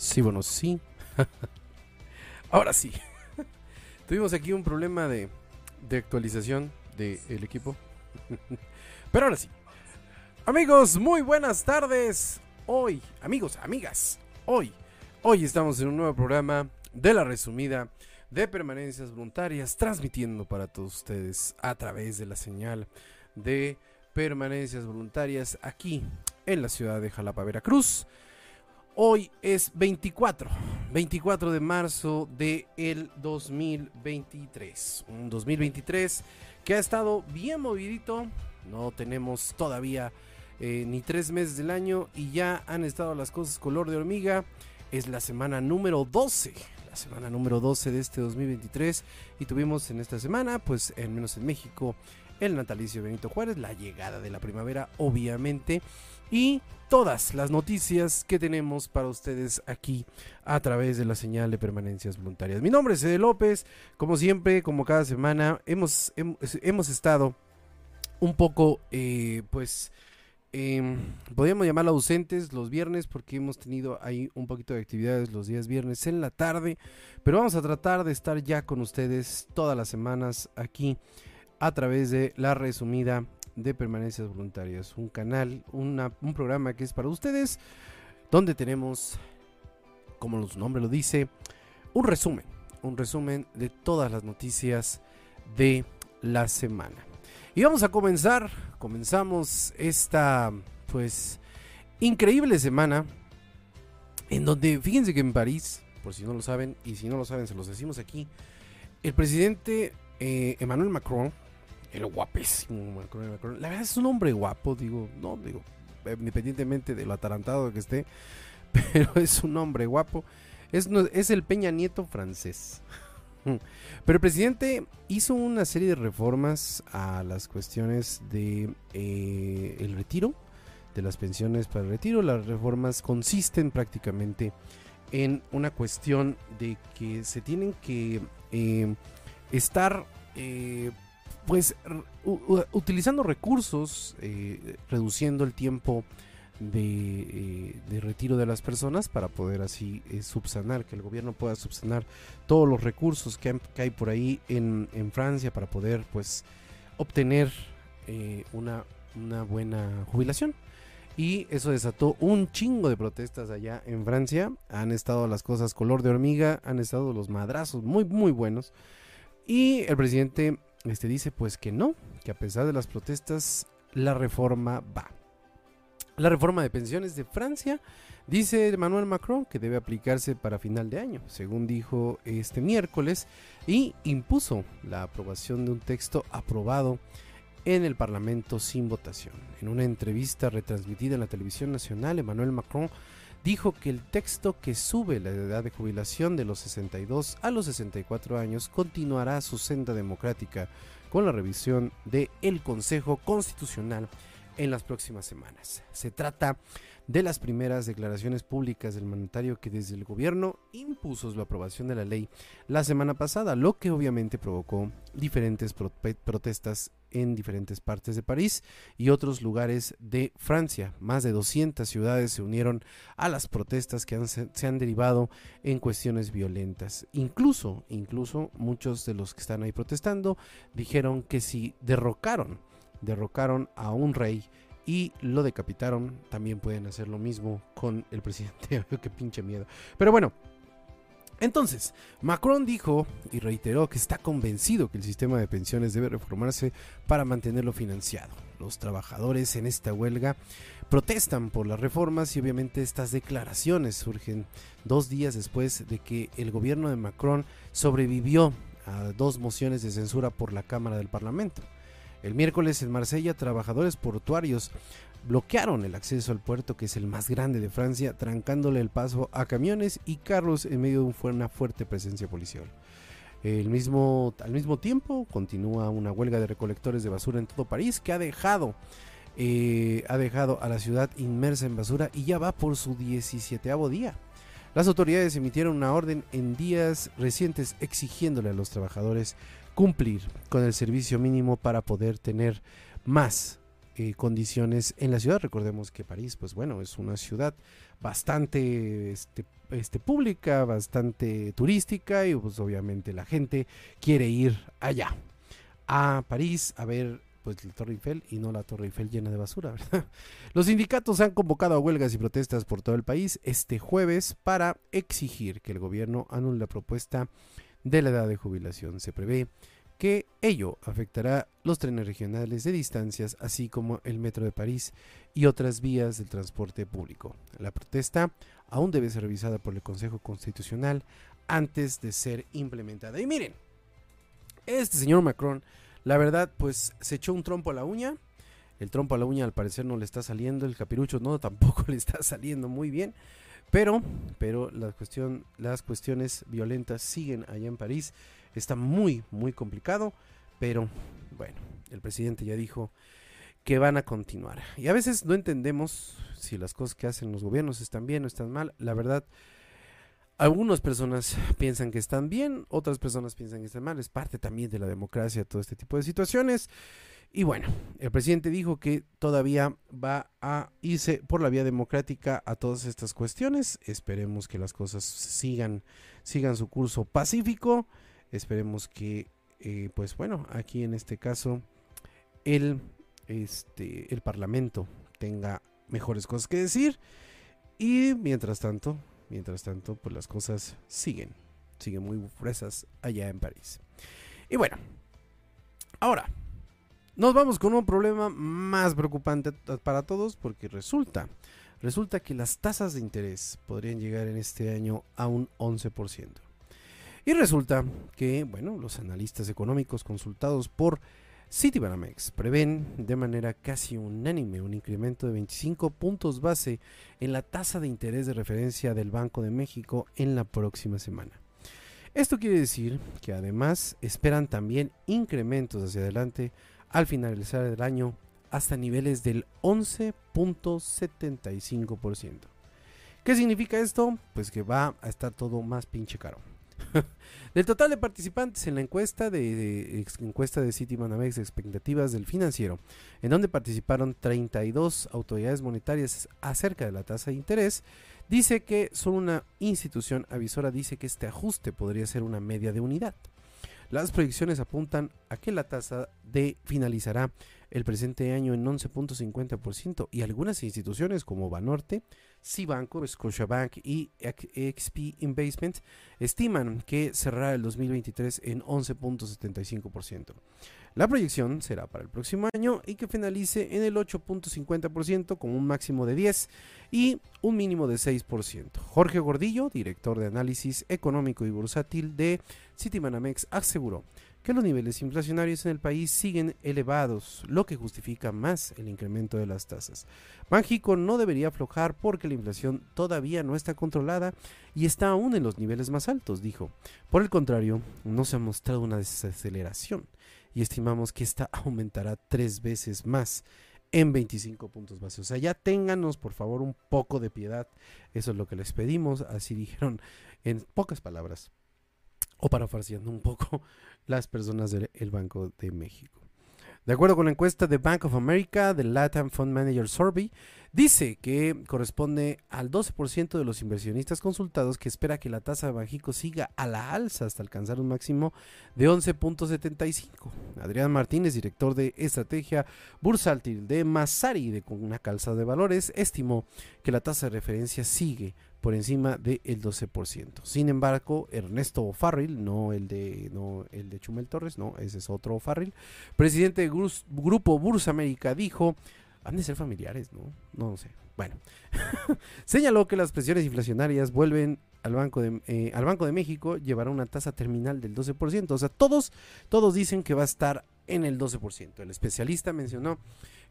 Sí, bueno, sí. Ahora sí. Tuvimos aquí un problema de, de actualización del equipo. Pero ahora sí. Amigos, muy buenas tardes. Hoy, amigos, amigas, hoy, hoy estamos en un nuevo programa de la resumida de permanencias voluntarias, transmitiendo para todos ustedes a través de la señal de permanencias voluntarias aquí en la ciudad de Jalapa, Veracruz. Hoy es 24, 24 de marzo de el 2023. Un 2023 que ha estado bien movidito. No tenemos todavía eh, ni tres meses del año y ya han estado las cosas color de hormiga. Es la semana número 12, la semana número 12 de este 2023 y tuvimos en esta semana, pues al menos en México, el natalicio Benito Juárez, la llegada de la primavera, obviamente, y todas las noticias que tenemos para ustedes aquí a través de la señal de permanencias voluntarias. Mi nombre es Ede López, como siempre, como cada semana, hemos, hemos, estado un poco, eh, pues, eh, podríamos llamarlo ausentes los viernes porque hemos tenido ahí un poquito de actividades los días viernes en la tarde, pero vamos a tratar de estar ya con ustedes todas las semanas aquí a través de la resumida de permanencias voluntarias, un canal, un programa que es para ustedes, donde tenemos, como su nombre lo dice, un resumen, un resumen de todas las noticias de la semana. Y vamos a comenzar, comenzamos esta, pues, increíble semana, en donde, fíjense que en París, por si no lo saben, y si no lo saben, se los decimos aquí, el presidente eh, Emmanuel Macron, el guapísimo La verdad es un hombre guapo, digo, no, digo, independientemente de lo atarantado que esté, pero es un hombre guapo. Es, es el Peña Nieto francés. Pero el presidente hizo una serie de reformas a las cuestiones de eh, el retiro, de las pensiones para el retiro. Las reformas consisten prácticamente en una cuestión de que se tienen que eh, estar eh, pues utilizando recursos, eh, reduciendo el tiempo eh, de, retiro de las personas para poder así eh, subsanar, que el gobierno pueda subsanar todos los recursos que, hay por ahí en, Francia para poder pues obtener una, una buena jubilación. Y eso desató un chingo de protestas allá en Francia. Han estado las cosas color de hormiga, han estado los madrazos muy, muy buenos. Y el presidente este dice pues que no, que a pesar de las protestas, la reforma va. La reforma de pensiones de Francia, dice Emmanuel Macron, que debe aplicarse para final de año, según dijo este miércoles, y impuso la aprobación de un texto aprobado en el Parlamento sin votación. En una entrevista retransmitida en la televisión nacional, Emmanuel Macron dijo que el texto que sube la edad de jubilación de los 62 a los 64 años continuará su senda democrática con la revisión del el Consejo Constitucional en las próximas semanas. Se trata de las primeras declaraciones públicas del mandatario que desde el gobierno impuso la aprobación de la ley la semana pasada, lo que obviamente provocó diferentes protestas en diferentes partes de París y otros lugares de Francia. Más de 200 ciudades se unieron a las protestas que se han derivado en cuestiones violentas. Incluso, incluso muchos de los que están ahí protestando dijeron que si derrocaron, derrocaron a un rey y lo decapitaron, también pueden hacer lo mismo con el presidente. Qué pinche miedo. Pero bueno, entonces, Macron dijo y reiteró que está convencido que el sistema de pensiones debe reformarse para mantenerlo financiado. Los trabajadores en esta huelga protestan por las reformas y obviamente estas declaraciones surgen dos días después de que el gobierno de Macron sobrevivió a dos mociones de censura por la Cámara del Parlamento. El miércoles en Marsella, trabajadores portuarios bloquearon el acceso al puerto, que es el más grande de Francia, trancándole el paso a camiones y carros en medio de una fuerte presencia policial. El mismo, al mismo tiempo, continúa una huelga de recolectores de basura en todo París que ha dejado, eh, ha dejado a la ciudad inmersa en basura y ya va por su 17 día. Las autoridades emitieron una orden en días recientes exigiéndole a los trabajadores cumplir con el servicio mínimo para poder tener más eh, condiciones en la ciudad. Recordemos que París, pues bueno, es una ciudad bastante este, este, pública, bastante turística y pues obviamente la gente quiere ir allá, a París, a ver pues la Torre Eiffel y no la Torre Eiffel llena de basura. Los sindicatos han convocado a huelgas y protestas por todo el país este jueves para exigir que el gobierno anule la propuesta de la edad de jubilación. Se prevé que ello afectará los trenes regionales de distancias, así como el metro de París y otras vías del transporte público. La protesta aún debe ser revisada por el Consejo Constitucional antes de ser implementada. Y miren, este señor Macron, la verdad, pues se echó un trompo a la uña. El trompo a la uña al parecer no le está saliendo, el capirucho no, tampoco le está saliendo muy bien. Pero, pero las cuestiones violentas siguen allá en París. Está muy, muy complicado. Pero bueno, el presidente ya dijo que van a continuar. Y a veces no entendemos si las cosas que hacen los gobiernos están bien o están mal. La verdad, algunas personas piensan que están bien, otras personas piensan que están mal. Es parte también de la democracia todo este tipo de situaciones. Y bueno, el presidente dijo que todavía va a irse por la vía democrática a todas estas cuestiones. Esperemos que las cosas sigan, sigan su curso pacífico. Esperemos que, eh, pues bueno, aquí en este caso, el, este, el Parlamento tenga mejores cosas que decir. Y mientras tanto, mientras tanto, pues las cosas siguen, siguen muy fresas allá en París. Y bueno, ahora nos vamos con un problema más preocupante para todos porque resulta, resulta que las tasas de interés podrían llegar en este año a un 11%. Y resulta que, bueno, los analistas económicos consultados por Citibanamex prevén de manera casi unánime un incremento de 25 puntos base en la tasa de interés de referencia del Banco de México en la próxima semana. Esto quiere decir que además esperan también incrementos hacia adelante al finalizar el año hasta niveles del 11.75%. ¿Qué significa esto? Pues que va a estar todo más pinche caro. del total de participantes en la encuesta de, encuesta de Citibanamex de expectativas del financiero, en donde participaron 32 autoridades monetarias acerca de la tasa de interés, dice que solo una institución avisora dice que este ajuste podría ser una media de unidad. Las proyecciones apuntan a que la tasa de finalizará el presente año en 11.50% y algunas instituciones como Banorte, Cibanco, Scotiabank y XP Investment estiman que cerrará el 2023 en 11.75%. La proyección será para el próximo año y que finalice en el 8.50% con un máximo de 10 y un mínimo de 6%. Jorge Gordillo, director de análisis económico y bursátil de Citibanamex, aseguró que los niveles inflacionarios en el país siguen elevados, lo que justifica más el incremento de las tasas. México no debería aflojar porque la inflación todavía no está controlada y está aún en los niveles más altos, dijo. Por el contrario, no se ha mostrado una desaceleración y estimamos que esta aumentará tres veces más en 25 puntos base. O sea, ya ténganos por favor un poco de piedad. Eso es lo que les pedimos. Así dijeron en pocas palabras. O parafraseando un poco las personas del Banco de México. De acuerdo con la encuesta de Bank of America, del Latam Fund Manager Survey, dice que corresponde al 12% de los inversionistas consultados que espera que la tasa de Banjico siga a la alza hasta alcanzar un máximo de 11.75. Adrián Martínez, director de estrategia bursátil de Masari de una calza de valores, estimó que la tasa de referencia sigue por encima del 12%. Sin embargo, Ernesto Farril, no el de no el de Chumel Torres, no, ese es otro Farril, presidente del Grupo Bursa América dijo, han de ser familiares, ¿no? No sé. Bueno, señaló que las presiones inflacionarias vuelven al Banco de, eh, al Banco de México llevará una tasa terminal del 12%. O sea, todos, todos dicen que va a estar en el 12%. El especialista mencionó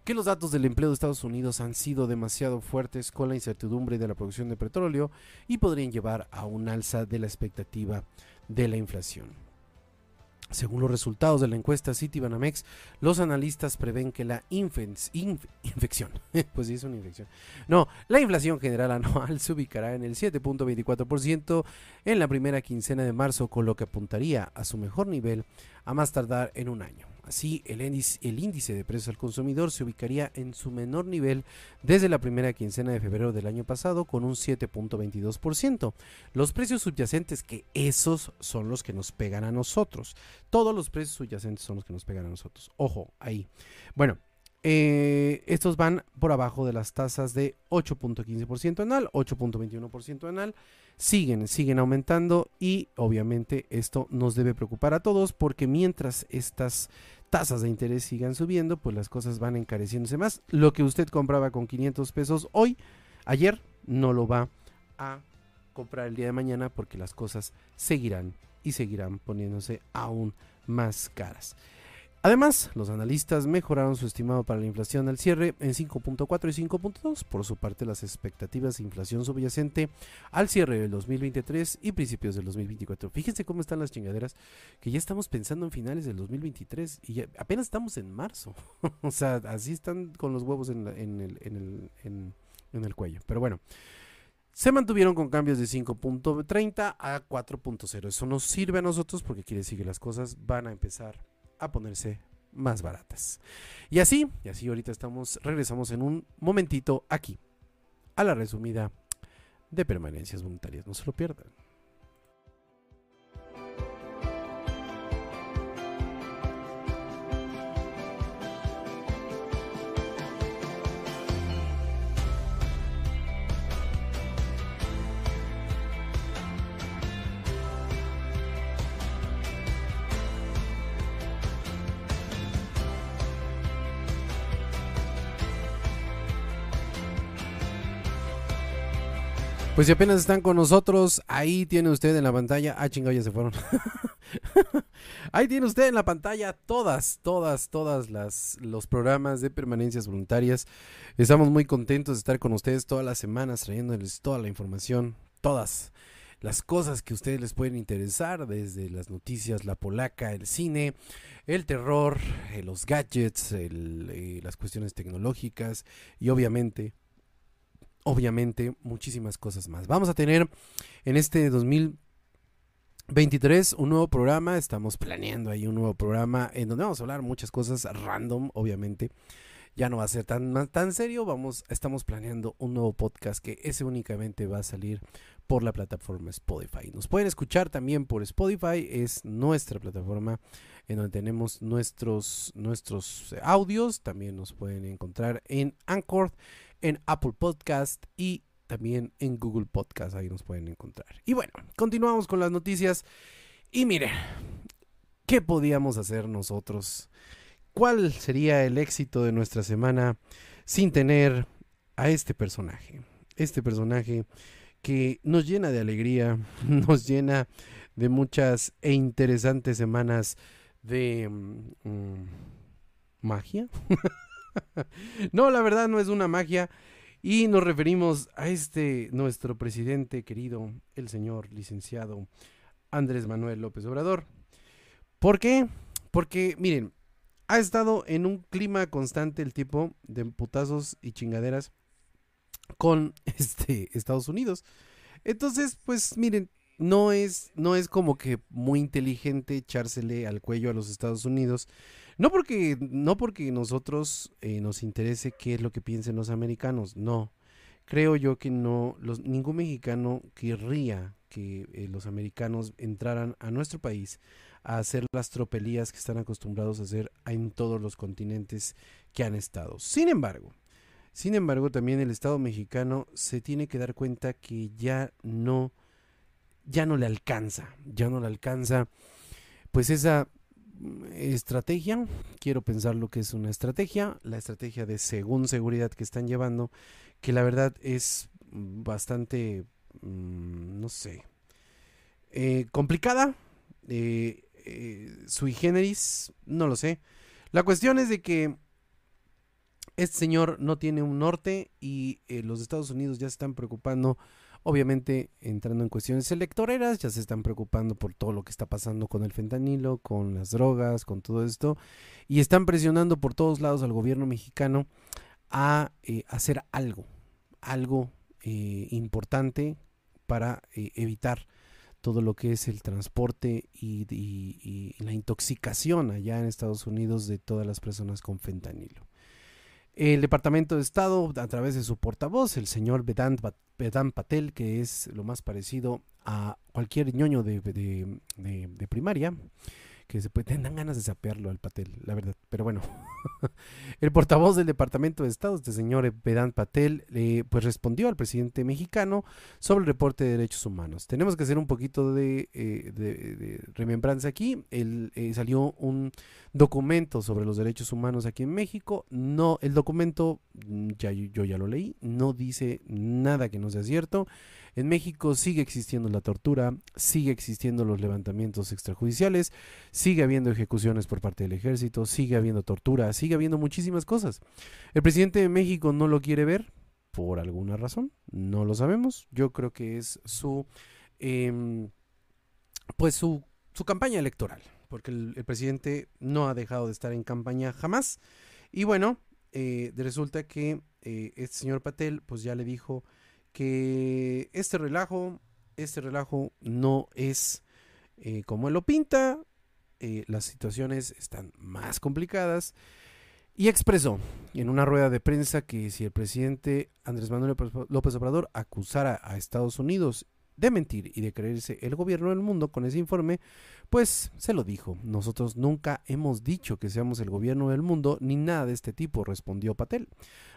que los datos del empleo de Estados Unidos han sido demasiado fuertes con la incertidumbre de la producción de petróleo y podrían llevar a un alza de la expectativa de la inflación. Según los resultados de la encuesta Citibanamex, los analistas prevén que la infección, pues sí es una infección, no, la inflación general anual se ubicará en el 7.24% en la primera quincena de marzo, con lo que apuntaría a su mejor nivel a más tardar en un año. Así, el índice, de precios al consumidor se ubicaría en su menor nivel desde la primera quincena de febrero del año pasado con un 7.22%. Los precios subyacentes, que esos son los que nos pegan a nosotros. Todos los precios subyacentes son los que nos pegan a nosotros. Ojo, ahí. Bueno, eh, estos van por abajo de las tasas de 8.15% anual, 8.21% anual, siguen, siguen aumentando y obviamente esto nos debe preocupar a todos porque mientras estas tasas de interés sigan subiendo, pues las cosas van encareciéndose más. Lo que usted compraba con 500 pesos hoy, ayer, no lo va a comprar el día de mañana porque las cosas seguirán y seguirán poniéndose aún más caras. Además, los analistas mejoraron su estimado para la inflación al cierre en 5.4 y 5.2. Por su parte, las expectativas de inflación subyacente al cierre del 2023 y principios del 2024. Fíjense cómo están las chingaderas, que ya estamos pensando en finales del 2023 y apenas estamos en marzo. o sea, así están con los huevos en, el, en el cuello. Pero bueno. Se mantuvieron con cambios de 5.30 a 4.0. Eso nos sirve a nosotros porque quiere decir que las cosas van a empezar a ponerse más baratas. Y así, y así ahorita estamos, regresamos en un momentito aquí a la resumida de permanencias voluntarias. No se lo pierdan. Pues si apenas están con nosotros, ahí tiene usted en la pantalla. Ah, chingado, ya se fueron. ahí tiene usted en la pantalla todas, todas, todas las los programas de permanencias voluntarias. Estamos muy contentos de estar con ustedes todas las semanas trayéndoles toda la información, todas las cosas que a ustedes les pueden interesar, desde las noticias, la polaca, el cine, el terror, eh, los gadgets, eh, las cuestiones tecnológicas y obviamente obviamente muchísimas cosas más. Vamos a tener en este 2023 un nuevo programa, estamos planeando ahí un nuevo programa en donde vamos a hablar muchas cosas random, obviamente. Ya no va a ser tan, tan serio, vamos, estamos planeando un nuevo podcast que ese únicamente va a salir por la plataforma Spotify. Nos pueden escuchar también por Spotify, es nuestra plataforma en donde tenemos nuestros, nuestros audios, también nos pueden encontrar en Anchor en Apple Podcast y también en Google Podcast. Ahí nos pueden encontrar. Y bueno, continuamos con las noticias. Y miren, ¿qué podíamos hacer nosotros? ¿Cuál sería el éxito de nuestra semana sin tener a este personaje? Este personaje que nos llena de alegría, nos llena de muchas e interesantes semanas de mm, magia. no, la verdad no es una magia. Y nos referimos a este, nuestro presidente querido, el señor licenciado Andrés Manuel López Obrador. ¿Por qué? Porque, miren, ha estado en un clima constante el tipo de putazos y chingaderas con este Estados Unidos. Entonces, pues miren, no es, no es como que muy inteligente echársele al cuello a los Estados Unidos. No porque, no porque nosotros eh, nos interese qué es lo que piensen los americanos, no. Creo yo que no, ningún mexicano querría que eh, los americanos entraran a nuestro país a hacer las tropelías que están acostumbrados a hacer en todos los continentes que han estado. Sin embargo, sin embargo, también el Estado mexicano se tiene que dar cuenta que ya no ya no le alcanza, ya no le alcanza pues esa mm, estrategia, quiero pensar lo que es una estrategia, la estrategia de según seguridad que están llevando, que la verdad es bastante, mm, no sé, eh, complicada, eh, eh, sui generis, no lo sé. La cuestión es de que este señor no tiene un norte y los Estados Unidos ya se están preocupando Obviamente, entrando en cuestiones electoreras, ya se están preocupando por todo lo que está pasando con el fentanilo, con las drogas, con todo esto, y están presionando por todos lados al gobierno mexicano a eh, hacer algo, algo eh, importante para eh, evitar todo lo que es el transporte y, y, la intoxicación allá en Estados Unidos de todas las personas con fentanilo. El Departamento de Estado, a través de su portavoz, el señor Vedant, Patel, que es lo más parecido a cualquier ñoño de, de primaria, que se puede, dan ganas de sapearlo al Patel, la verdad. Pero bueno, el portavoz del Departamento de Estado, este señor Vedant Patel, eh, pues respondió al presidente mexicano sobre el reporte de derechos humanos. Tenemos que hacer un poquito de, eh, remembranza aquí. El, eh, salió un documento sobre los derechos humanos aquí en México. No, el documento, mm, ya, yo ya lo leí, no dice nada que no sea cierto. En México sigue existiendo la tortura, sigue existiendo los levantamientos extrajudiciales, sigue habiendo ejecuciones por parte del ejército, sigue habiendo tortura, sigue habiendo muchísimas cosas. El presidente de México no lo quiere ver por alguna razón, no lo sabemos. Yo creo que es su, em, pues su, su campaña electoral, porque el, presidente no ha dejado de estar en campaña jamás. Y bueno, eh, resulta que eh, este señor Patel, pues ya le dijo que este relajo, este relajo no es eh, como él lo pinta, eh, las situaciones están más complicadas y expresó en una rueda de prensa que si el presidente Andrés Manuel López Obrador acusara a Estados Unidos de mentir y de creerse el gobierno del mundo con ese informe, pues se lo dijo. Nosotros nunca hemos dicho que seamos el gobierno del mundo ni nada de este tipo, respondió Patel.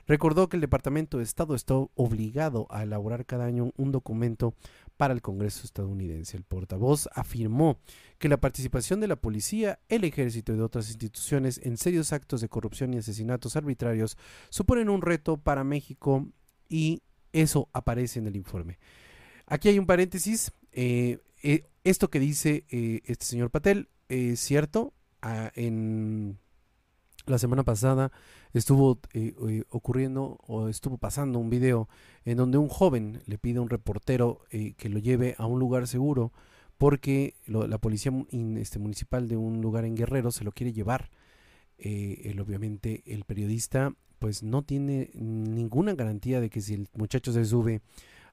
Recordó que el Departamento de Estado está obligado a elaborar cada año un documento para el Congreso estadounidense. El portavoz afirmó que la participación de la policía, el ejército y de otras instituciones en serios actos de corrupción y asesinatos arbitrarios suponen un reto para México y eso aparece en el informe. Aquí hay un paréntesis. Eh, eh, esto que dice eh, este señor Patel es cierto. Ah, en la semana pasada estuvo ocurriendo o estuvo pasando un video en donde un joven le pide a un reportero que lo lleve a un lugar seguro porque la policía este, municipal de un lugar en Guerrero se lo quiere llevar. obviamente el periodista pues no tiene ninguna garantía de que si el muchacho se sube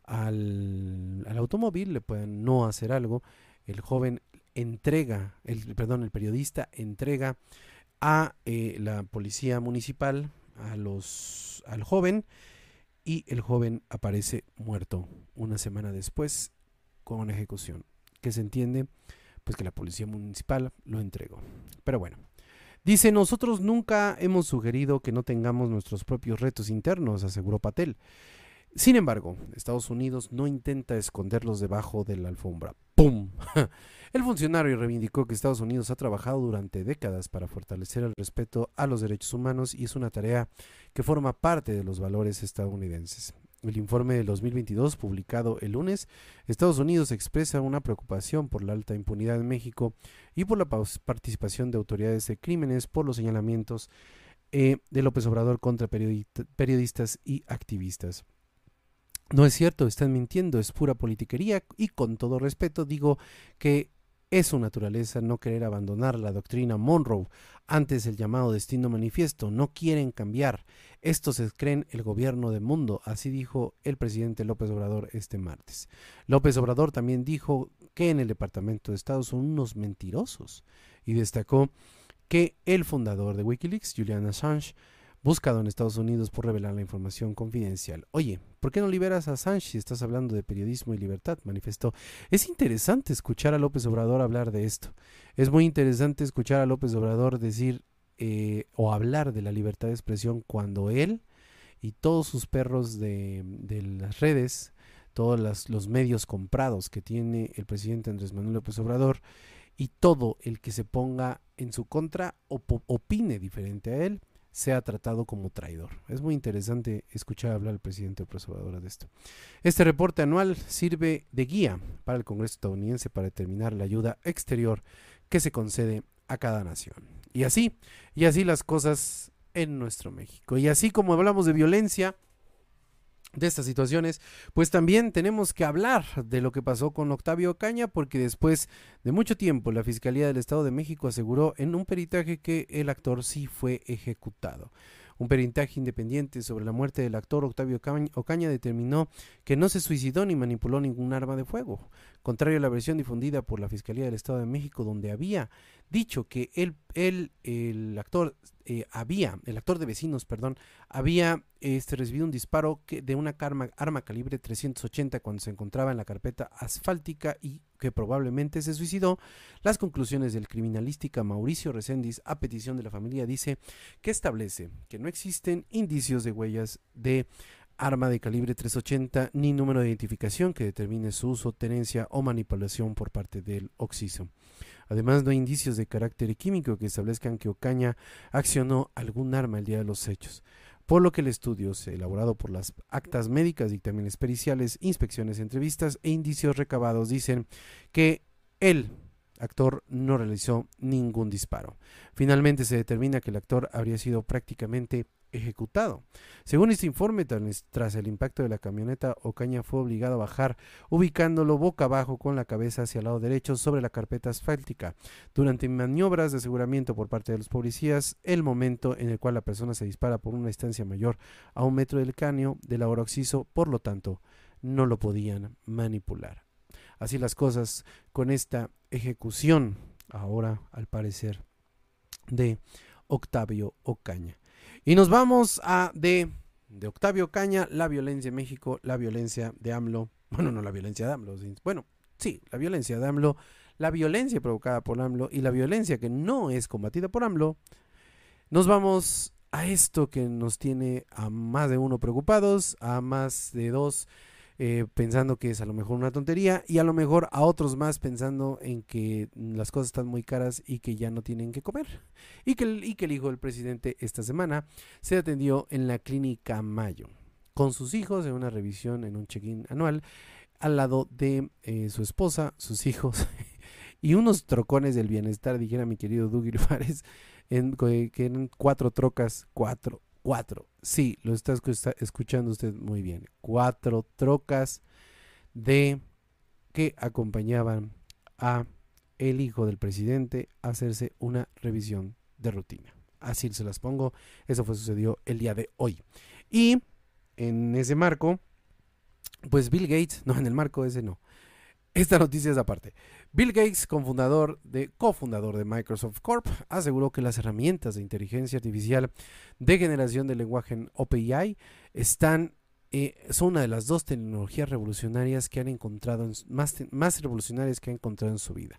al, automóvil, le pueden no hacer algo. El joven entrega, el, perdón, el periodista entrega a eh, la policía municipal a los, al joven y el joven aparece muerto una semana después con una ejecución que se entiende pues que la policía municipal lo entregó. Pero bueno, dice, nosotros nunca hemos sugerido que no tengamos nuestros propios retos internos, aseguró Patel. Sin embargo, Estados Unidos no intenta esconderlos debajo de la alfombra. ¡Pum! El funcionario reivindicó que Estados Unidos ha trabajado durante décadas para fortalecer el respeto a los derechos humanos y es una tarea que forma parte de los valores estadounidenses. El informe del 2022, publicado el lunes, Estados Unidos expresa una preocupación por la alta impunidad en México y por la participación de autoridades de crímenes por los señalamientos eh, de López Obrador contra periodistas y activistas. No es cierto, están mintiendo, es pura politiquería y con todo respeto digo que Es su naturaleza no querer abandonar la doctrina Monroe antes el llamado destino manifiesto. No quieren cambiar. Estos se creen el gobierno del mundo, así dijo el presidente López Obrador este martes. López Obrador también dijo que en el Departamento de Estado son unos mentirosos y destacó que el fundador de Wikileaks, Julian Assange, buscado en Estados Unidos por revelar la información confidencial. Oye, ¿por qué no liberas a si estás hablando de periodismo y libertad? manifestó. Es interesante escuchar a López Obrador hablar de esto. Es muy interesante escuchar a López Obrador decir eh, o hablar de la libertad de expresión cuando él y todos sus perros de, las redes, todos los medios comprados que tiene el presidente Andrés Manuel López Obrador, y todo el que se ponga en su contra o opine diferente a él, sea tratado como traidor. Es muy interesante escuchar hablar al presidente Obrador de esto. Este reporte anual sirve de guía para el Congreso estadounidense para determinar la ayuda exterior que se concede a cada nación. Y así, y así las cosas en nuestro México. Y así como hablamos de violencia, de estas situaciones, pues también tenemos que hablar de lo que pasó con Octavio Caña, porque después de mucho tiempo la Fiscalía del Estado de México aseguró en un peritaje que el actor sí fue ejecutado. Un peritaje independiente sobre la muerte del actor Octavio Ocaña determinó que no se suicidó ni manipuló ningún arma de fuego, contrario a la versión difundida por la Fiscalía del Estado de México, donde había dicho que él, el actor eh, había, el actor de vecinos, perdón, había este, recibido un disparo que, de una arma, calibre 380 cuando se encontraba en la carpeta asfáltica y que probablemente se suicidó. Las conclusiones del criminalística Mauricio Reséndiz, a petición de la familia, dice que establece que no existen indicios de huellas de arma de calibre 380 ni número de identificación que determine su uso, tenencia o manipulación por parte del occiso. Además, no hay indicios de carácter químico que establezcan que Ocaña accionó algún arma el día de los hechos, por lo que el estudio, elaborado por las actas médicas, dictámenes periciales, inspecciones, entrevistas e indicios recabados, dicen que el actor no realizó ningún disparo. Finalmente se determina que el actor habría sido prácticamente ejecutado. Según este informe, tras el impacto de la camioneta, Ocaña fue obligado a bajar, ubicándolo boca abajo con la cabeza hacia el lado derecho sobre la carpeta asfáltica. Durante maniobras de aseguramiento por parte de los policías, el momento en el cual la persona se dispara por una distancia mayor a un metro del cráneo del ahora occiso, por lo tanto, no lo podían manipular. Así las cosas con esta ejecución, ahora al parecer, de Octavio Ocaña. Y nos vamos a de, de Octavio Caña, la violencia en México, la violencia de AMLO. Bueno, no la violencia de AMLO. Bueno, sí, la violencia de AMLO, la violencia provocada por AMLO y la violencia que no es combatida por AMLO. Nos vamos a esto que nos tiene a más de uno preocupados, a más de dos eh, pensando que es a lo mejor una tontería y a lo mejor a otros más pensando en que las cosas están muy caras y que ya no tienen que comer. Y que el, y que el hijo del presidente esta semana se atendió en la clínica Mayo con sus hijos en una revisión en un check-in anual al lado de eh, su esposa, sus hijos y unos trocones del bienestar, dijera mi querido Doug Fares, que eran cuatro trocas, cuatro Cuatro. Sí, lo está escuchando usted muy bien. Cuatro trocas de que acompañaban a el hijo del presidente a hacerse una revisión de rutina. Así se las pongo. Eso fue sucedió el día de hoy. Y en ese marco, pues Bill Gates, no, en el marco ese no. Esta noticia es aparte. Bill Gates, cofundador de, Microsoft Corp, aseguró que las herramientas de inteligencia artificial de generación de lenguaje en OpenAI están eh, son una de las dos tecnologías revolucionarias que han encontrado más, más revolucionarias que ha encontrado en su vida.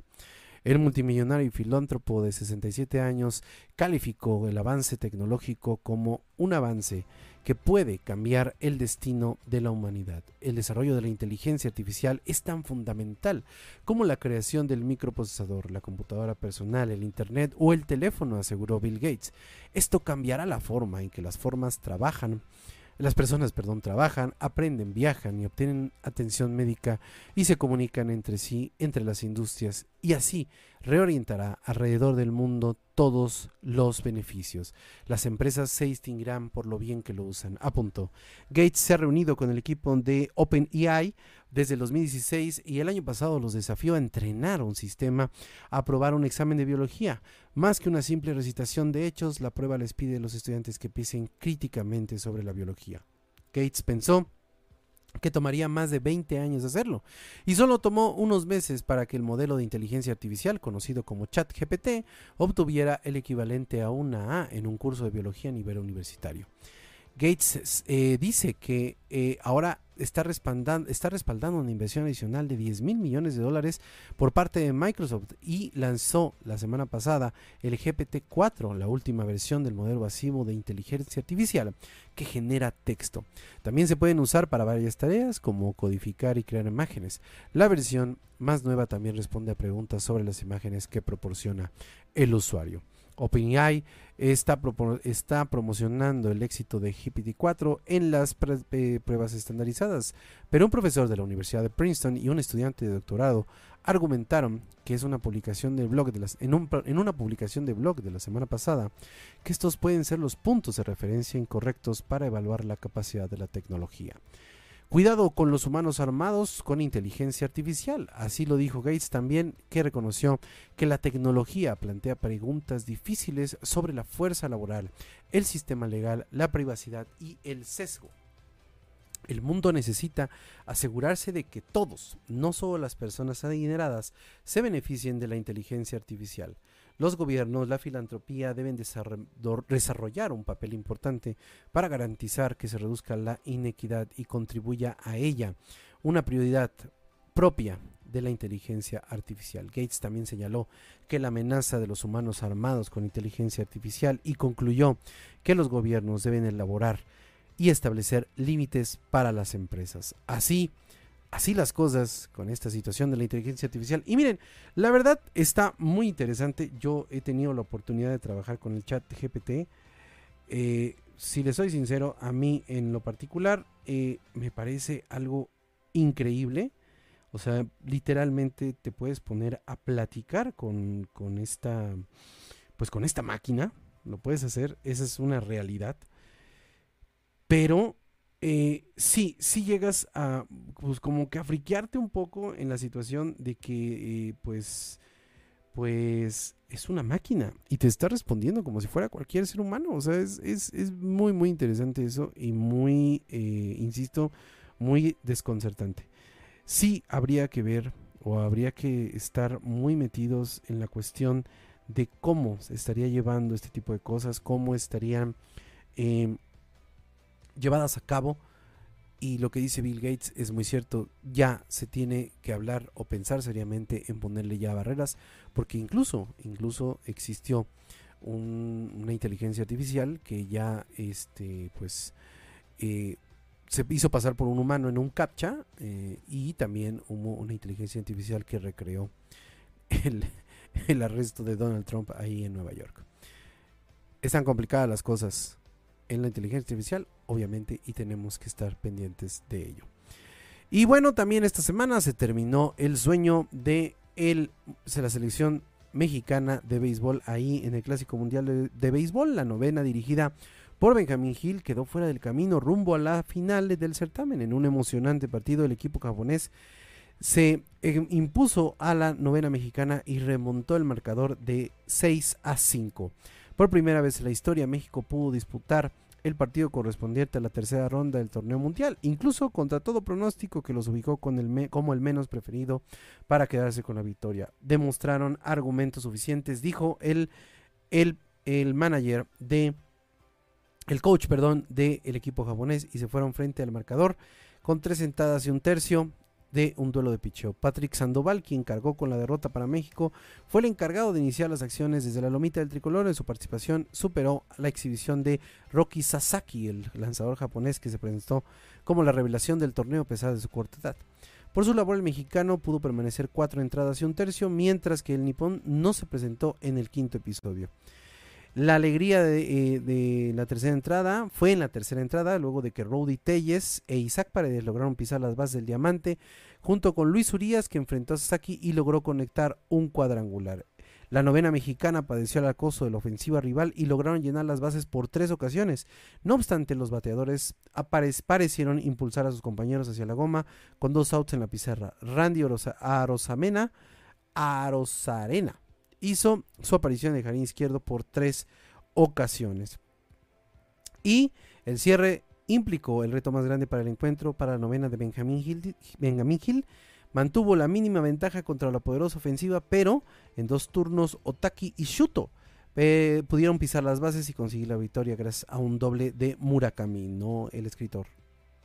El multimillonario y filántropo de 67 años calificó el avance tecnológico como un avance que puede cambiar el destino de la humanidad. El desarrollo de la inteligencia artificial es tan fundamental como la creación del microprocesador, la computadora personal, el Internet o el teléfono, aseguró Bill Gates. Esto cambiará la forma en que las formas trabajan las personas, perdón, trabajan, aprenden, viajan y obtienen atención médica y se comunican entre sí, entre las industrias, y así reorientará alrededor del mundo todos los beneficios. Las empresas se distinguirán por lo bien que lo usan. Apuntó. Gates se ha reunido con el equipo de OpenEI desde el 2016 y el año pasado los desafió a entrenar un sistema a aprobar un examen de biología. Más que una simple recitación de hechos, la prueba les pide a los estudiantes que piensen críticamente sobre la biología. Gates pensó que tomaría más de 20 años hacerlo, y solo tomó unos meses para que el modelo de inteligencia artificial, conocido como ChatGPT, obtuviera el equivalente a una A en un curso de biología a nivel universitario. Gates eh, dice que eh, ahora está respaldando, una inversión adicional de 10 mil millones de dólares por parte de Microsoft y lanzó la semana pasada el GPT-4, la última versión del modelo masivo de inteligencia artificial que genera texto. También se pueden usar para varias tareas como codificar y crear imágenes. La versión más nueva también responde a preguntas sobre las imágenes que proporciona el usuario. OpenAI está, promocionando el éxito de GPT-4 en las eh, pruebas estandarizadas, pero un profesor de la Universidad de Princeton y un estudiante de doctorado argumentaron que es una publicación de blog de en, en una publicación de blog de la semana pasada que estos pueden ser los puntos de referencia incorrectos para evaluar la capacidad de la tecnología. Cuidado con los humanos armados con inteligencia artificial. Así lo dijo Gates también, que reconoció que la tecnología plantea preguntas difíciles sobre la fuerza laboral, el sistema legal, la privacidad y el sesgo. El mundo necesita asegurarse de que todos, no solo las personas adineradas, se beneficien de la inteligencia artificial. Los gobiernos, la filantropía deben desarrollar un papel importante para garantizar que se reduzca la inequidad y contribuya a ella, una prioridad propia de la inteligencia artificial. Gates también señaló que la amenaza de los humanos armados con inteligencia artificial y concluyó que los gobiernos deben elaborar y establecer límites para las empresas. Así, así las cosas con esta situación de la inteligencia artificial. Y miren, la verdad está muy interesante. Yo he tenido la oportunidad de trabajar con el chat GPT. Eh, si les soy sincero, a mí en lo particular eh, me parece algo increíble. O sea, literalmente te puedes poner a platicar con, con esta, pues con esta máquina. Lo puedes hacer, esa es una realidad. Pero eh, sí, sí llegas a, pues como que a friquearte un poco en la situación de que, eh, pues, pues es una máquina y te está respondiendo como si fuera cualquier ser humano. O sea, es, es, es muy, muy interesante eso y muy, eh, insisto, muy desconcertante. Sí habría que ver o habría que estar muy metidos en la cuestión de cómo se estaría llevando este tipo de cosas, cómo estarían eh, llevadas a cabo. Y lo que dice Bill Gates es muy cierto, ya se tiene que hablar o pensar seriamente en ponerle ya barreras, porque incluso, incluso existió una inteligencia artificial que ya este pues eh, se hizo pasar por un humano en un captcha eh, y también hubo una inteligencia artificial que recreó el, el arresto de Donald Trump ahí en Nueva York. Están complicadas las cosas en la inteligencia artificial, obviamente, y tenemos que estar pendientes de ello. Y bueno, también esta semana se terminó el sueño de, el, la selección mexicana de béisbol ahí en el Clásico Mundial de, de, Béisbol. La novena dirigida por Benjamín Gil quedó fuera del camino rumbo a la final del certamen. En un emocionante partido el equipo japonés se eh, impuso a la novena mexicana y remontó el marcador de 6 a 5. Por primera vez en la historia, México pudo disputar el partido correspondiente a la tercera ronda del torneo mundial, incluso contra todo pronóstico que los ubicó como el menos preferido para quedarse con la victoria. Demostraron argumentos suficientes, dijo el, el, el manager de el coach, perdón, del equipo japonés y se fueron frente al marcador con tres sentadas y un tercio de un duelo de picheo. Patrick Sandoval, quien cargó con la derrota para México, fue el encargado de iniciar las acciones desde la lomita del tricolor. En su participación superó la exhibición de Rocky Sasaki, el lanzador japonés que se presentó como la revelación del torneo a pesar de su corta edad. Por su labor el mexicano pudo permanecer cuatro entradas y un tercio, mientras que el nipón no se presentó en el quinto episodio. La alegría de, eh, la tercera entrada fue en la tercera entrada, luego de que Rowdy Telles e Isaac Paredes lograron pisar las bases del diamante, junto con Luis Urias, que enfrentó a Sasaki y logró conectar un cuadrangular. La novena mexicana padeció el acoso de la ofensiva rival y lograron llenar las bases por tres ocasiones. No obstante, los bateadores parecieron impulsar a sus compañeros hacia la goma con dos outs en la pizarra. Randy Arosamena, Arosarena hizo su aparición en el jardín izquierdo por tres ocasiones. Y el cierre implicó el reto más grande para el encuentro para la novena de Benjamín Gil, Benjamín mantuvo la mínima ventaja contra la poderosa ofensiva, pero en dos turnos Otaki y Shuto eh, pudieron pisar las bases y conseguir la victoria gracias a un doble de Murakami, no el escritor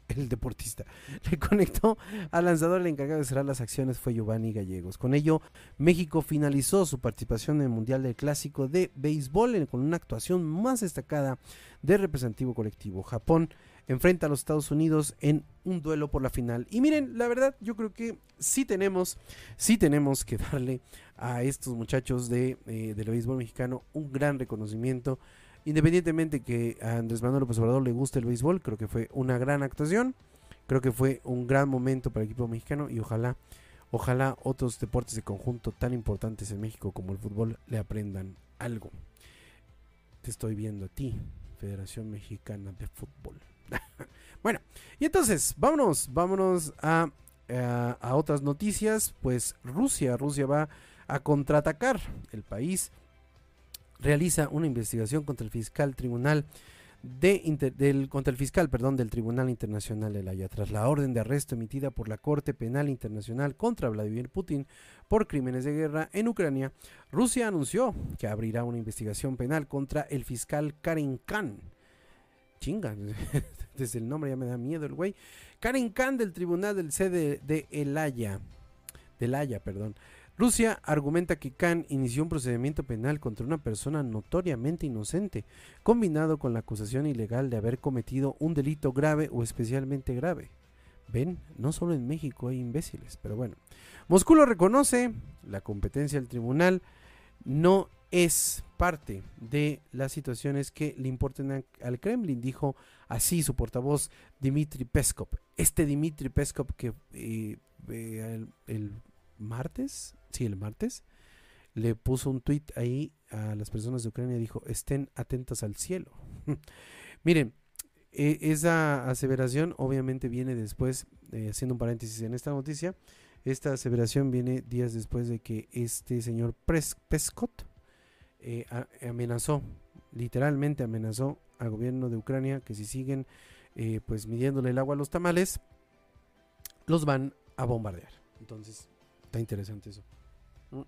el deportista. Le conectó al lanzador, el encargado de cerrar las acciones fue Giovanni Gallegos. Con ello, México finalizó su participación en el Mundial del Clásico de Béisbol con una actuación más destacada de representativo colectivo. Japón enfrenta a los Estados Unidos en un duelo por la final. Y miren, la verdad, yo creo que sí tenemos, sí tenemos que darle a estos muchachos de, eh, del béisbol mexicano un gran reconocimiento Independientemente que a Andrés Manuel López Obrador le guste el béisbol, creo que fue una gran actuación. Creo que fue un gran momento para el equipo mexicano y ojalá, ojalá otros deportes de conjunto tan importantes en México como el fútbol le aprendan algo. Te estoy viendo a ti, Federación Mexicana de Fútbol. bueno, y entonces, vámonos, vámonos a, a, a otras noticias. Pues Rusia, Rusia va a contraatacar el país realiza una investigación contra el fiscal tribunal de del, contra el fiscal perdón, del Tribunal Internacional de la. Tras la orden de arresto emitida por la Corte Penal Internacional contra Vladimir Putin por crímenes de guerra en Ucrania, Rusia anunció que abrirá una investigación penal contra el fiscal Karen Khan. Chinga, desde el nombre ya me da miedo el güey. Karen Khan del Tribunal del Sede de El Haya. Del perdón. Rusia argumenta que Khan inició un procedimiento penal contra una persona notoriamente inocente, combinado con la acusación ilegal de haber cometido un delito grave o especialmente grave. Ven, no solo en México hay imbéciles, pero bueno. Moscú lo reconoce, la competencia del tribunal no es parte de las situaciones que le importan al Kremlin, dijo así su portavoz Dmitry Peskov. Este Dmitry Peskov que eh, el martes, sí, el martes, le puso un tweet ahí a las personas de Ucrania dijo, estén atentas al cielo. Miren, e, esa aseveración obviamente viene después, eh, haciendo un paréntesis en esta noticia, esta aseveración viene días después de que este señor Peskot eh, amenazó, literalmente amenazó al gobierno de Ucrania que si siguen eh, pues midiéndole el agua a los tamales, los van a bombardear. Entonces, interesante eso. Mm.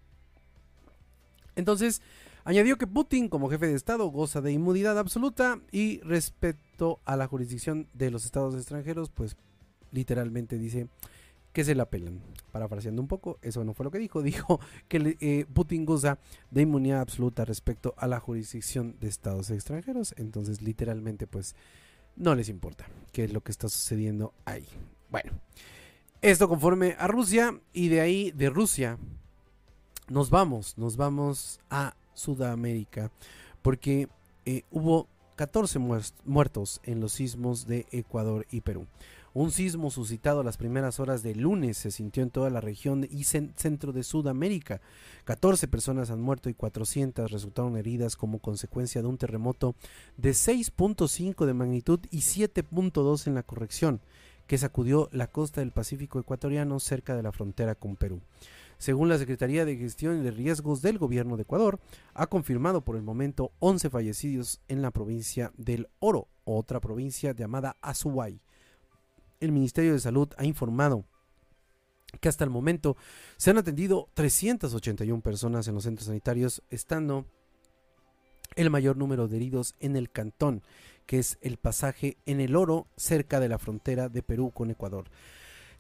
Entonces, añadió que Putin, como jefe de Estado, goza de inmunidad absoluta y respecto a la jurisdicción de los estados extranjeros, pues literalmente dice que se la pelan. Parafraseando un poco, eso no fue lo que dijo. Dijo que eh, Putin goza de inmunidad absoluta respecto a la jurisdicción de estados extranjeros. Entonces, literalmente, pues no les importa qué es lo que está sucediendo ahí. Bueno. Esto conforme a Rusia y de ahí de Rusia nos vamos, nos vamos a Sudamérica porque eh, hubo 14 muertos en los sismos de Ecuador y Perú. Un sismo suscitado a las primeras horas del lunes se sintió en toda la región y centro de Sudamérica. 14 personas han muerto y 400 resultaron heridas como consecuencia de un terremoto de 6.5 de magnitud y 7.2 en la corrección que sacudió la costa del Pacífico ecuatoriano cerca de la frontera con Perú. Según la Secretaría de Gestión de Riesgos del Gobierno de Ecuador, ha confirmado por el momento 11 fallecidos en la provincia del Oro, otra provincia llamada Azuay. El Ministerio de Salud ha informado que hasta el momento se han atendido 381 personas en los centros sanitarios, estando el mayor número de heridos en el cantón que es el pasaje en el oro cerca de la frontera de Perú con Ecuador.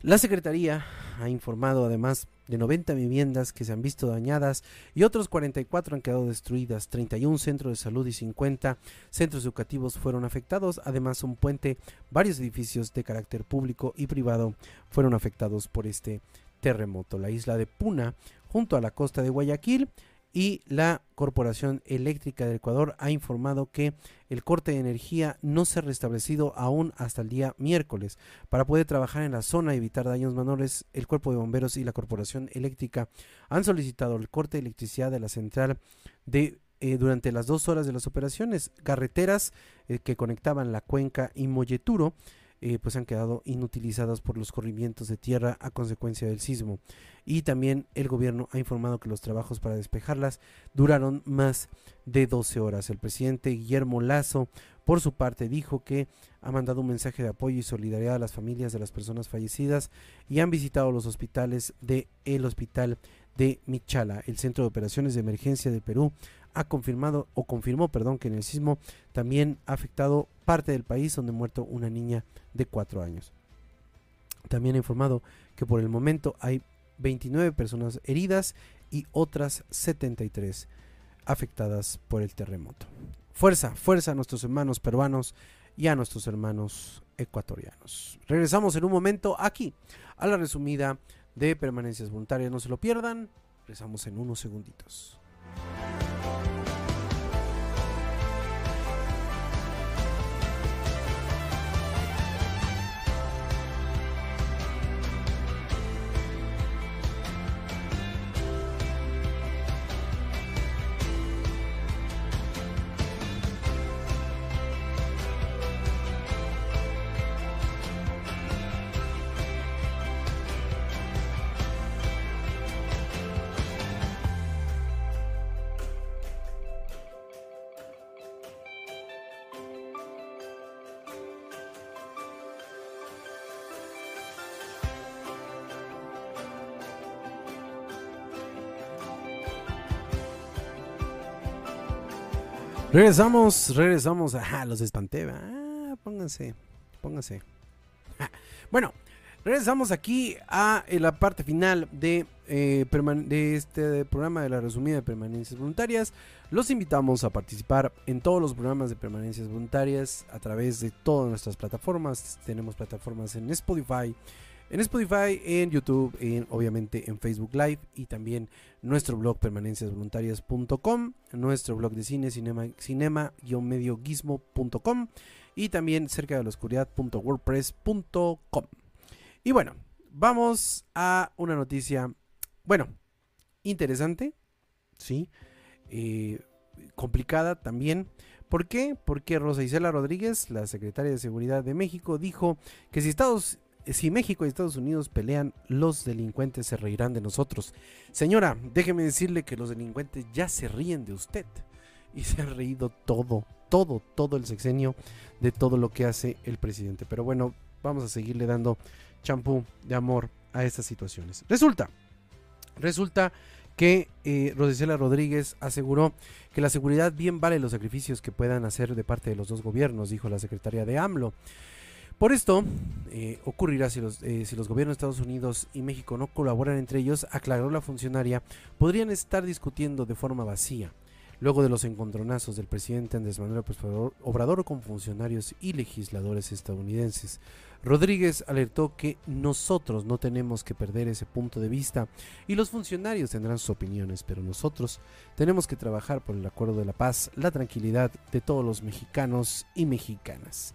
La Secretaría ha informado además de 90 viviendas que se han visto dañadas y otros 44 han quedado destruidas. 31 centros de salud y 50 centros educativos fueron afectados. Además, un puente, varios edificios de carácter público y privado fueron afectados por este terremoto. La isla de Puna, junto a la costa de Guayaquil, y la Corporación Eléctrica del Ecuador ha informado que el corte de energía no se ha restablecido aún hasta el día miércoles. Para poder trabajar en la zona y evitar daños menores, el Cuerpo de Bomberos y la Corporación Eléctrica han solicitado el corte de electricidad de la central de eh, durante las dos horas de las operaciones. Carreteras eh, que conectaban la cuenca y Molleturo eh, pues han quedado inutilizadas por los corrimientos de tierra a consecuencia del sismo. Y también el gobierno ha informado que los trabajos para despejarlas duraron más de 12 horas. El presidente Guillermo Lazo, por su parte, dijo que ha mandado un mensaje de apoyo y solidaridad a las familias de las personas fallecidas y han visitado los hospitales de el hospital de Michala, el Centro de Operaciones de Emergencia del Perú, ha confirmado o confirmó, perdón, que en el sismo también ha afectado parte del país donde ha muerto una niña de 4 años. También ha informado que por el momento hay 29 personas heridas y otras 73 afectadas por el terremoto. Fuerza, fuerza a nuestros hermanos peruanos y a nuestros hermanos ecuatorianos. Regresamos en un momento aquí a la resumida de permanencias voluntarias. No se lo pierdan. Regresamos en unos segunditos. Regresamos, regresamos. Ajá, los espanté. Ah, pónganse, pónganse. Bueno, regresamos aquí a eh, la parte final de, eh, de este programa de la resumida de permanencias voluntarias. Los invitamos a participar en todos los programas de permanencias voluntarias a través de todas nuestras plataformas. Tenemos plataformas en Spotify, en Spotify, en YouTube, en, obviamente en Facebook Live y también nuestro blog permanenciasvoluntarias.com, nuestro blog de cine, cinema, cinema-medioguismo.com y también cerca de la oscuridad.wordpress.com. Y bueno, vamos a una noticia, bueno, interesante, ¿sí? Eh, complicada también. ¿Por qué? Porque Rosa Isela Rodríguez, la secretaria de Seguridad de México, dijo que si Estados si México y Estados Unidos pelean, los delincuentes se reirán de nosotros. Señora, déjeme decirle que los delincuentes ya se ríen de usted. Y se ha reído todo, todo, todo el sexenio de todo lo que hace el presidente. Pero bueno, vamos a seguirle dando champú de amor a estas situaciones. Resulta, resulta que eh, Rosicela Rodríguez aseguró que la seguridad bien vale los sacrificios que puedan hacer de parte de los dos gobiernos, dijo la secretaria de AMLO. Por esto, eh, ocurrirá si los, eh, si los gobiernos de Estados Unidos y México no colaboran entre ellos, aclaró la funcionaria, podrían estar discutiendo de forma vacía. Luego de los encontronazos del presidente Andrés Manuel Obrador con funcionarios y legisladores estadounidenses, Rodríguez alertó que nosotros no tenemos que perder ese punto de vista y los funcionarios tendrán sus opiniones, pero nosotros tenemos que trabajar por el acuerdo de la paz, la tranquilidad de todos los mexicanos y mexicanas.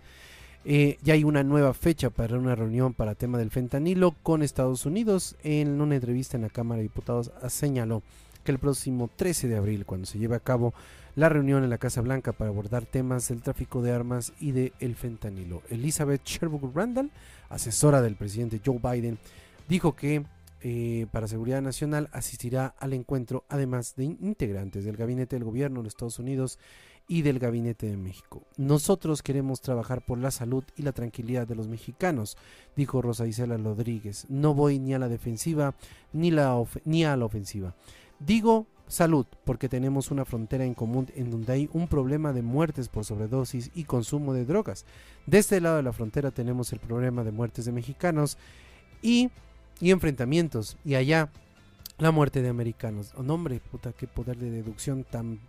Eh, ya hay una nueva fecha para una reunión para tema del fentanilo con Estados Unidos. En una entrevista en la Cámara de Diputados señaló que el próximo 13 de abril, cuando se lleve a cabo la reunión en la Casa Blanca para abordar temas del tráfico de armas y del el fentanilo, Elizabeth Sherbrooke Randall, asesora del presidente Joe Biden, dijo que eh, para Seguridad Nacional asistirá al encuentro, además de integrantes del gabinete del gobierno de Estados Unidos y del Gabinete de México. Nosotros queremos trabajar por la salud y la tranquilidad de los mexicanos, dijo Rosa Isela Rodríguez. No voy ni a la defensiva ni, a la ofensiva. Digo salud porque tenemos una frontera en común en donde hay un problema de muertes por sobredosis y consumo de drogas. De este lado de la frontera tenemos el problema de muertes de mexicanos y, enfrentamientos. Y allá la muerte de americanos. Oh, hombre, puta, qué poder de deducción tan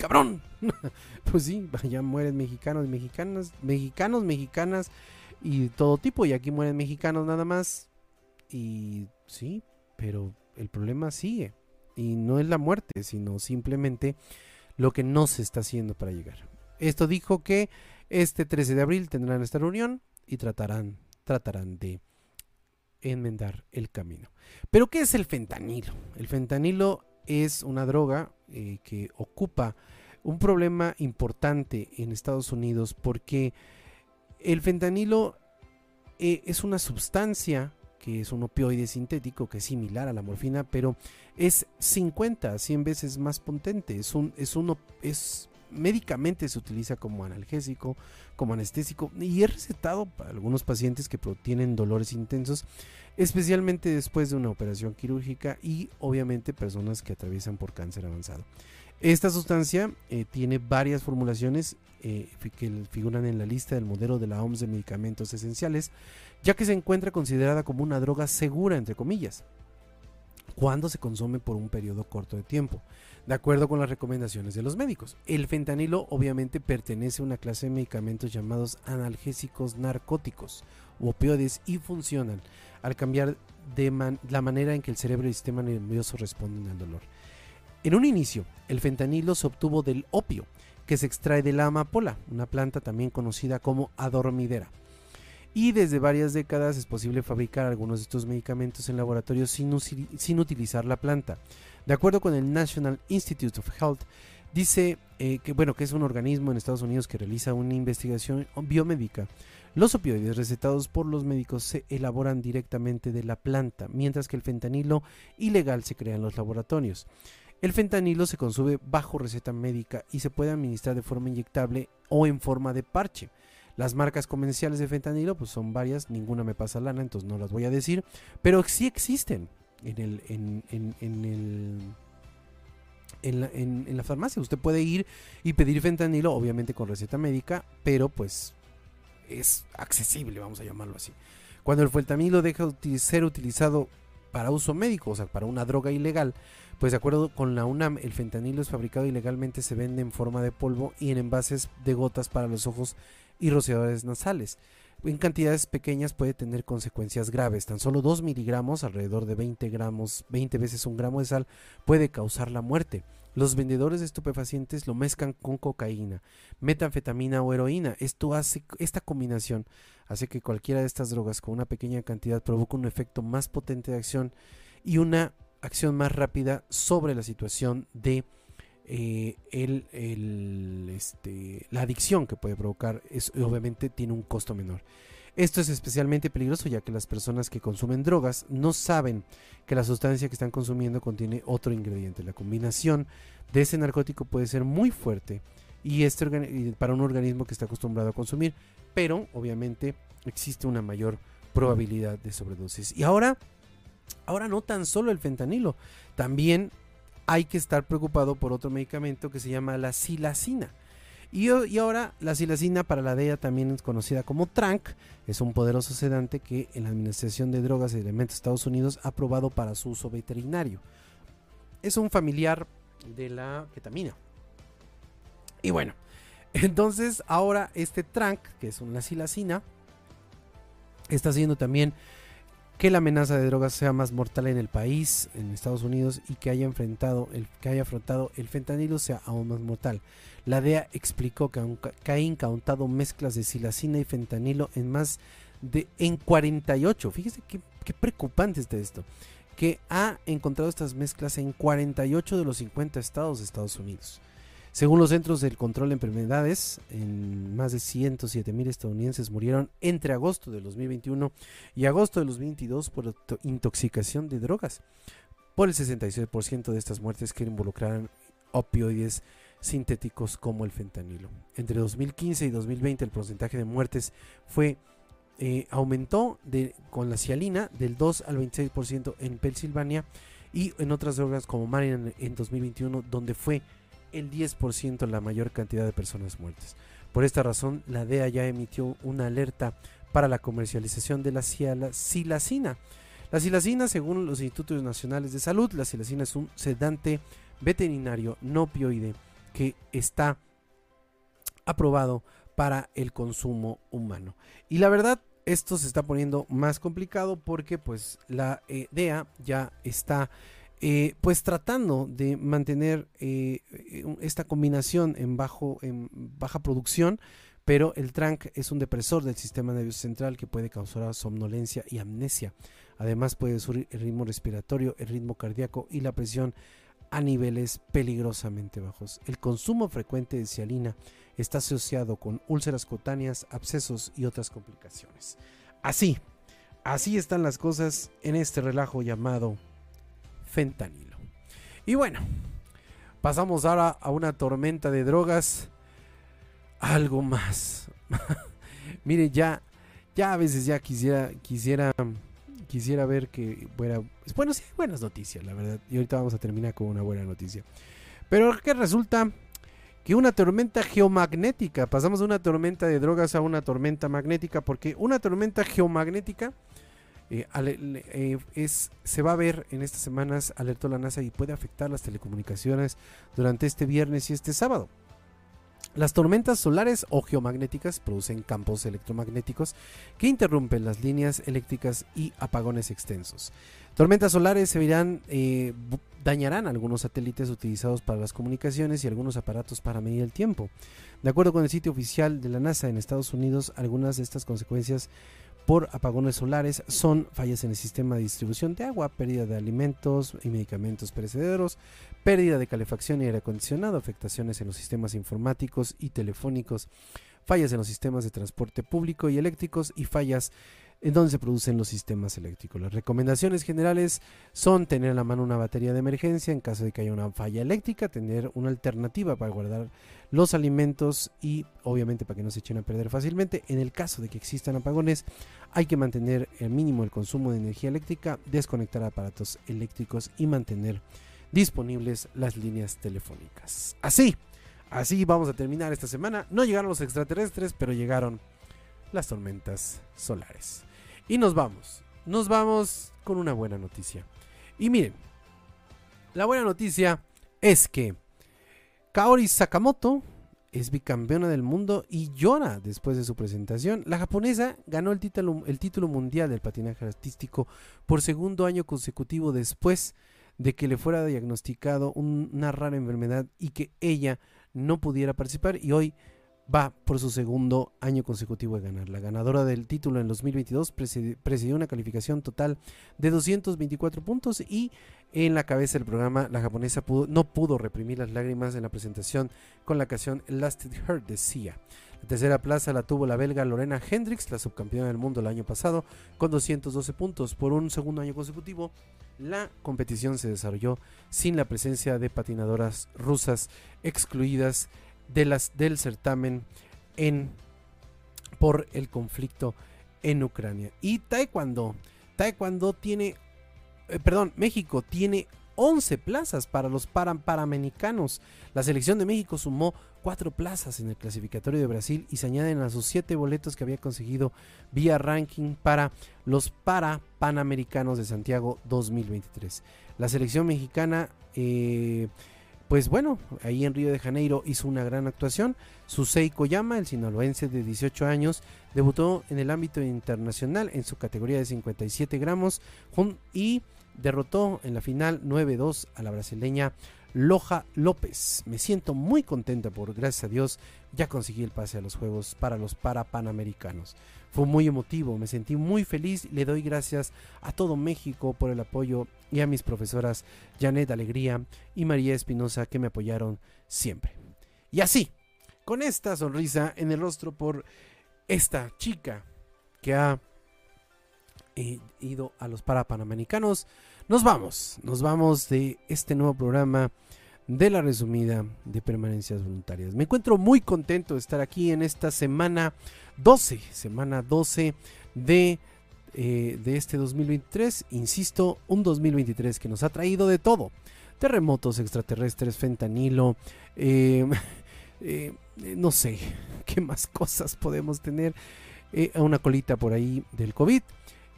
cabrón. pues sí, allá mueren mexicanos, mexicanas, mexicanos, mexicanas y todo tipo. Y aquí mueren mexicanos nada más. Y sí, pero el problema sigue. y no es la muerte, sino simplemente lo que no se está haciendo para llegar. Esto dijo que este 13 de abril tendrán esta reunión y tratarán, tratarán de enmendar el camino. Pero ¿qué es el fentanilo? El fentanilo es una droga eh, que ocupa un problema importante en Estados Unidos porque el fentanilo eh, es una sustancia que es un opioide sintético que es similar a la morfina, pero es 50 a 100 veces más potente. Es un, es uno, es médicamente se utiliza como analgésico, como anestésico y es recetado para algunos pacientes que tienen dolores intensos, especialmente después de una operación quirúrgica y obviamente personas que atraviesan por cáncer avanzado. Esta sustancia eh, tiene varias formulaciones eh, que figuran en la lista del modelo de la OMS de medicamentos esenciales, ya que se encuentra considerada como una droga segura, entre comillas, cuando se consume por un periodo corto de tiempo, de acuerdo con las recomendaciones de los médicos. El fentanilo obviamente pertenece a una clase de medicamentos llamados analgésicos narcóticos o opioides y funcionan al cambiar de la manera en que el cerebro y el sistema nervioso responden al dolor. En un inicio, el fentanilo se obtuvo del opio, que se extrae de la amapola, una planta también conocida como adormidera. Y desde varias décadas es posible fabricar algunos de estos medicamentos en laboratorios sin, utilizar la planta. De acuerdo con el National Institute of Health, dice eh, que, bueno, que es un organismo en Estados Unidos que realiza una investigación biomédica. Los opioides recetados por los médicos se elaboran directamente de la planta, mientras que el fentanilo ilegal se crea en los laboratorios. El fentanilo se consume bajo receta médica y se puede administrar de forma inyectable o en forma de parche. Las marcas comerciales de fentanilo pues son varias, ninguna me pasa lana, entonces no las voy a decir, pero sí existen en el, en, el en la, en la, farmacia. Usted puede ir y pedir fentanilo, obviamente con receta médica, pero pues es accesible, vamos a llamarlo así. Cuando el fentanilo deja de ser utilizado para uso médico, o sea, para una droga ilegal, pues de acuerdo con la UNAM, el fentanilo es fabricado ilegalmente, se vende en forma de polvo y en envases de gotas para los ojos y rociadores nasales. En cantidades pequeñas puede tener consecuencias graves. Tan solo 2 miligramos, alrededor de 20 gramos, 20 veces un gramo de sal, puede causar la muerte. Los vendedores de estupefacientes lo mezclan con cocaína, metanfetamina o heroína. Esto hace, esta combinación hace que cualquiera de estas drogas con una pequeña cantidad provoque un efecto más potente de acción y una acción más rápida sobre la situación de eh, este, la adicción que puede provocar es, obviamente tiene un costo menor. Esto es especialmente peligroso ya que las personas que consumen drogas no saben que la sustancia que están consumiendo contiene otro ingrediente. La combinación de ese narcótico puede ser muy fuerte y este para un organismo que está acostumbrado a consumir, pero obviamente existe una mayor probabilidad de sobredosis. Y ahora Ahora no tan solo el fentanilo, también hay que estar preocupado por otro medicamento que se llama la silacina. Y, ahora la silacina para la DEA también es conocida como TRANC, es un poderoso sedante que en la Administración de Drogas y Elementos de Estados Unidos ha aprobado para su uso veterinario. Es un familiar de la ketamina. Y bueno, entonces ahora este TRANC, que es una silacina, está siendo también que la amenaza de drogas sea más mortal en el país, en Estados Unidos, y que haya enfrentado el que haya afrontado el fentanilo sea aún más mortal. La DEA explicó que, ha incautado mezclas de silacina y fentanilo en más de en 48. Fíjese qué, qué preocupante está esto. Que ha encontrado estas mezclas en 48 de los 50 estados de Estados Unidos. Según los Centros del Control de Enfermedades, en más de 107 mil estadounidenses murieron entre agosto de 2021 y agosto de 2022 por intoxicación de drogas. Por el 66% de estas muertes que involucraron opioides sintéticos como el fentanilo. Entre 2015 y 2020 el porcentaje de muertes fue eh, aumentó de, con la cialina del 2 al 26% en Pensilvania y en otras drogas como Maryland en 2021 donde fue el 10% la mayor cantidad de personas muertas. Por esta razón, la DEA ya emitió una alerta para la comercialización de la silacina. La silacina, según los Institutos Nacionales de Salud, la silacina es un sedante veterinario no opioide que está aprobado para el consumo humano. Y la verdad, esto se está poniendo más complicado porque pues la DEA ya está eh, pues tratando de mantener eh, esta combinación en, bajo, en baja producción, pero el TRANC es un depresor del sistema nervioso central que puede causar somnolencia y amnesia. Además puede subir el ritmo respiratorio, el ritmo cardíaco y la presión a niveles peligrosamente bajos. El consumo frecuente de cialina está asociado con úlceras cutáneas, abscesos y otras complicaciones. Así, así están las cosas en este relajo llamado fentanilo. Y bueno, pasamos ahora a una tormenta de drogas. Algo más. Mire, ya, ya a veces ya quisiera, quisiera, quisiera ver que fuera. Bueno, sí, buenas noticias, la verdad. Y ahorita vamos a terminar con una buena noticia. Pero que resulta que una tormenta geomagnética, pasamos de una tormenta de drogas a una tormenta magnética, porque una tormenta geomagnética eh, eh, se va a ver en estas semanas, alertó la NASA, y puede afectar las telecomunicaciones durante este viernes y este sábado. Las tormentas solares o geomagnéticas producen campos electromagnéticos que interrumpen las líneas eléctricas y apagones extensos. Tormentas solares se verán, eh, dañarán algunos satélites utilizados para las comunicaciones y algunos aparatos para medir el tiempo. De acuerdo con el sitio oficial de la NASA en Estados Unidos, algunas de estas consecuencias por apagones solares son fallas en el sistema de distribución de agua, pérdida de alimentos y medicamentos perecederos, pérdida de calefacción y aire acondicionado, afectaciones en los sistemas informáticos y telefónicos, fallas en los sistemas de transporte público y eléctricos y fallas en donde se producen los sistemas eléctricos. Las recomendaciones generales son tener a la mano una batería de emergencia en caso de que haya una falla eléctrica, tener una alternativa para guardar los alimentos y obviamente para que no se echen a perder fácilmente. En el caso de que existan apagones, hay que mantener el mínimo el consumo de energía eléctrica, desconectar aparatos eléctricos y mantener disponibles las líneas telefónicas. Así, así vamos a terminar esta semana. No llegaron los extraterrestres, pero llegaron las tormentas solares. Y nos vamos. Nos vamos con una buena noticia. Y miren, la buena noticia es que Kaori Sakamoto es bicampeona del mundo y llora después de su presentación. La japonesa ganó el título, el título mundial del patinaje artístico por segundo año consecutivo después de que le fuera diagnosticado una rara enfermedad y que ella no pudiera participar y hoy va por su segundo año consecutivo de ganar. La ganadora del título en 2022 presidió una calificación total de 224 puntos y en la cabeza del programa la japonesa no pudo reprimir las lágrimas en la presentación con la canción Lasted Heart de Sia. La tercera plaza la tuvo la belga Lorena Hendricks, la subcampeona del mundo el año pasado, con 212 puntos. Por un segundo año consecutivo, la competición se desarrolló sin la presencia de patinadoras rusas excluidas de las, del certamen en, por el conflicto en Ucrania. Y Taekwondo, Taekwondo tiene, eh, perdón, México tiene 11 plazas para los paramericanos. La selección de México sumó 4 plazas en el clasificatorio de Brasil y se añaden a sus 7 boletos que había conseguido vía ranking para los para panamericanos de Santiago 2023. La selección mexicana eh, pues bueno, ahí en Río de Janeiro hizo una gran actuación. Susei Koyama, el sinaloense de 18 años, debutó en el ámbito internacional en su categoría de 57 gramos y derrotó en la final 9-2 a la brasileña Loja López. Me siento muy contenta por, gracias a Dios, ya conseguí el pase a los Juegos para los para Panamericanos. Fue muy emotivo, me sentí muy feliz. Le doy gracias a todo México por el apoyo y a mis profesoras Janet Alegría y María Espinosa que me apoyaron siempre. Y así, con esta sonrisa en el rostro por esta chica que ha eh, ido a los Parapanamericanos, nos vamos, nos vamos de este nuevo programa de la resumida de permanencias voluntarias. Me encuentro muy contento de estar aquí en esta semana 12, semana 12 de, eh, de este 2023. Insisto, un 2023 que nos ha traído de todo. Terremotos extraterrestres, fentanilo, eh, eh, no sé qué más cosas podemos tener. una colita por ahí del COVID.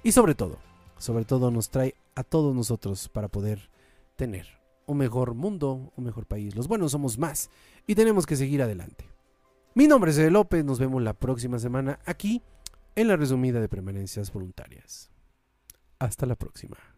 Y sobre todo, sobre todo nos trae a todos nosotros para poder tener un mejor mundo, un mejor país. Los buenos somos más y tenemos que seguir adelante. Mi nombre es Ede López, nos vemos la próxima semana aquí en la resumida de permanencias voluntarias. Hasta la próxima.